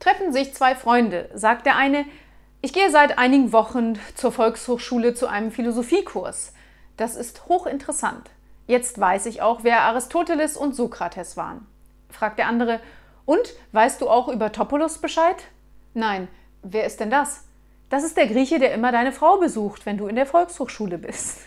Treffen sich zwei Freunde, sagt der eine, ich gehe seit einigen Wochen zur Volkshochschule zu einem Philosophiekurs. Das ist hochinteressant. Jetzt weiß ich auch, wer Aristoteles und Sokrates waren. Fragt der andere, und weißt du auch über Topolos Bescheid? Nein, wer ist denn das? Das ist der Grieche, der immer deine Frau besucht, wenn du in der Volkshochschule bist.